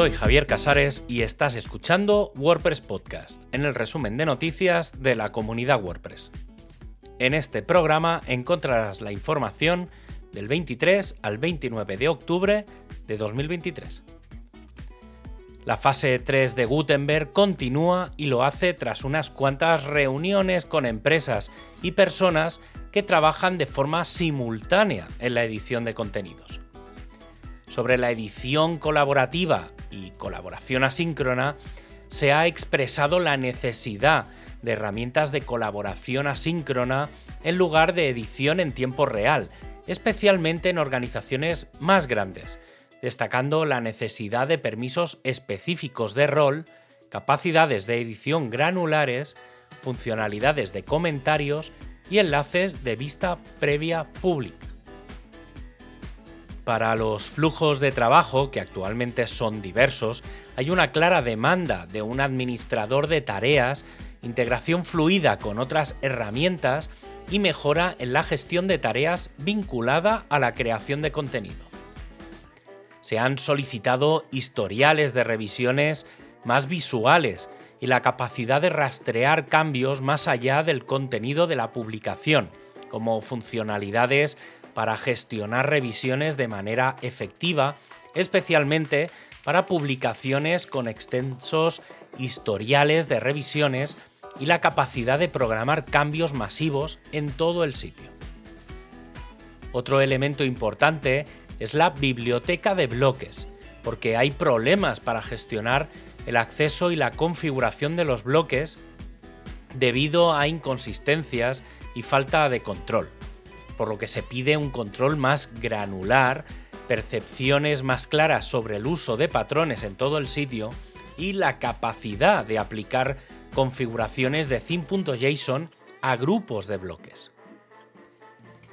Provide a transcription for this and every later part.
soy Javier Casares y estás escuchando WordPress Podcast, en el resumen de noticias de la comunidad WordPress. En este programa encontrarás la información del 23 al 29 de octubre de 2023. La fase 3 de Gutenberg continúa y lo hace tras unas cuantas reuniones con empresas y personas que trabajan de forma simultánea en la edición de contenidos. Sobre la edición colaborativa y colaboración asíncrona, se ha expresado la necesidad de herramientas de colaboración asíncrona en lugar de edición en tiempo real, especialmente en organizaciones más grandes, destacando la necesidad de permisos específicos de rol, capacidades de edición granulares, funcionalidades de comentarios y enlaces de vista previa pública. Para los flujos de trabajo, que actualmente son diversos, hay una clara demanda de un administrador de tareas, integración fluida con otras herramientas y mejora en la gestión de tareas vinculada a la creación de contenido. Se han solicitado historiales de revisiones más visuales y la capacidad de rastrear cambios más allá del contenido de la publicación, como funcionalidades para gestionar revisiones de manera efectiva, especialmente para publicaciones con extensos historiales de revisiones y la capacidad de programar cambios masivos en todo el sitio. Otro elemento importante es la biblioteca de bloques, porque hay problemas para gestionar el acceso y la configuración de los bloques debido a inconsistencias y falta de control por lo que se pide un control más granular, percepciones más claras sobre el uso de patrones en todo el sitio y la capacidad de aplicar configuraciones de theme.json a grupos de bloques.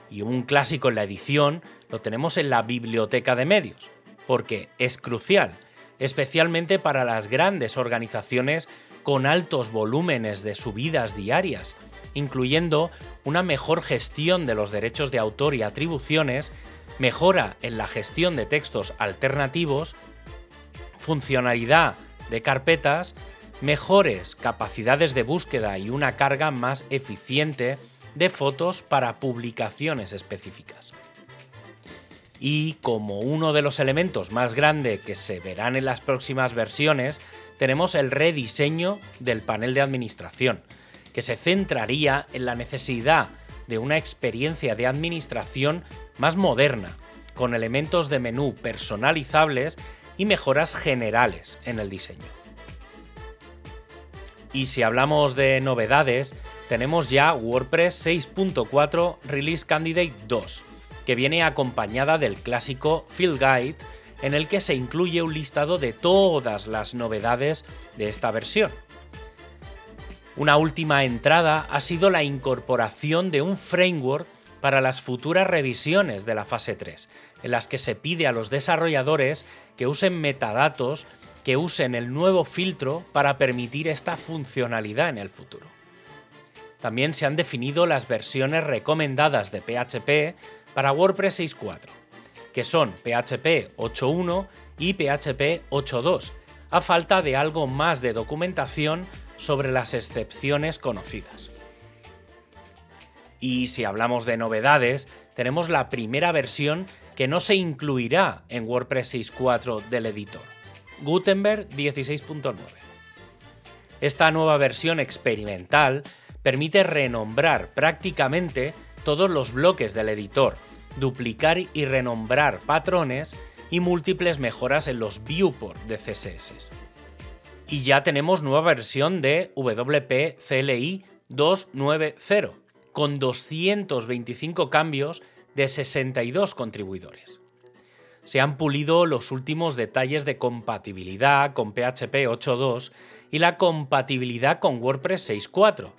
Y un clásico en la edición lo tenemos en la biblioteca de medios, porque es crucial, especialmente para las grandes organizaciones con altos volúmenes de subidas diarias, incluyendo una mejor gestión de los derechos de autor y atribuciones, mejora en la gestión de textos alternativos, funcionalidad de carpetas, mejores capacidades de búsqueda y una carga más eficiente de fotos para publicaciones específicas. Y como uno de los elementos más grandes que se verán en las próximas versiones, tenemos el rediseño del panel de administración, que se centraría en la necesidad de una experiencia de administración más moderna, con elementos de menú personalizables y mejoras generales en el diseño. Y si hablamos de novedades, tenemos ya WordPress 6.4 Release Candidate 2, que viene acompañada del clásico Field Guide, en el que se incluye un listado de todas las novedades de esta versión. Una última entrada ha sido la incorporación de un framework para las futuras revisiones de la fase 3, en las que se pide a los desarrolladores que usen metadatos que usen el nuevo filtro para permitir esta funcionalidad en el futuro. También se han definido las versiones recomendadas de PHP para WordPress 6.4, que son PHP 8.1 y PHP 8.2, a falta de algo más de documentación sobre las excepciones conocidas. Y si hablamos de novedades, tenemos la primera versión que no se incluirá en WordPress 6.4 del editor, Gutenberg 16.9. Esta nueva versión experimental permite renombrar prácticamente todos los bloques del editor, duplicar y renombrar patrones y múltiples mejoras en los viewports de CSS y ya tenemos nueva versión de WP CLI 290 con 225 cambios de 62 contribuidores. Se han pulido los últimos detalles de compatibilidad con PHP 8.2 y la compatibilidad con WordPress 6.4.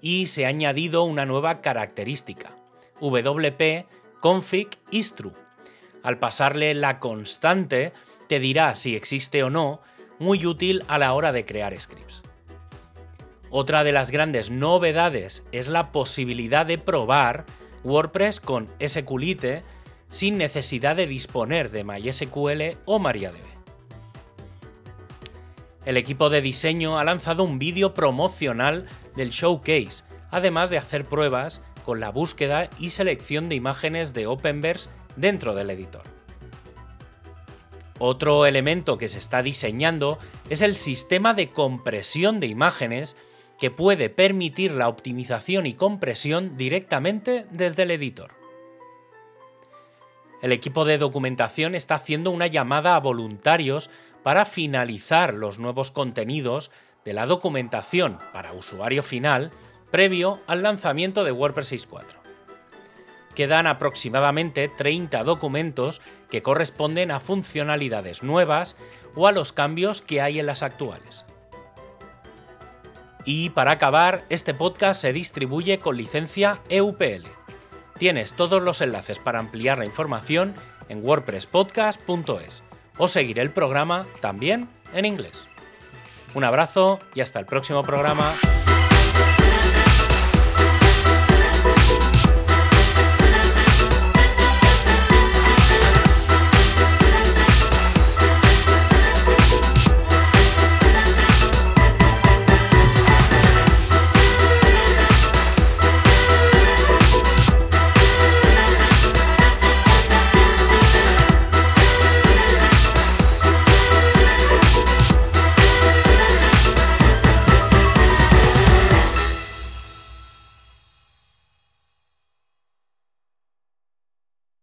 Y se ha añadido una nueva característica, WP config is true. Al pasarle la constante, te dirá si existe o no muy útil a la hora de crear scripts. Otra de las grandes novedades es la posibilidad de probar WordPress con SQLite sin necesidad de disponer de MySQL o MariaDB. El equipo de diseño ha lanzado un vídeo promocional del showcase, además de hacer pruebas con la búsqueda y selección de imágenes de Openverse dentro del editor. Otro elemento que se está diseñando es el sistema de compresión de imágenes que puede permitir la optimización y compresión directamente desde el editor. El equipo de documentación está haciendo una llamada a voluntarios para finalizar los nuevos contenidos de la documentación para usuario final previo al lanzamiento de WordPress 6.4. Quedan aproximadamente 30 documentos que corresponden a funcionalidades nuevas o a los cambios que hay en las actuales. Y para acabar, este podcast se distribuye con licencia EUPL. Tienes todos los enlaces para ampliar la información en wordpresspodcast.es o seguir el programa también en inglés. Un abrazo y hasta el próximo programa.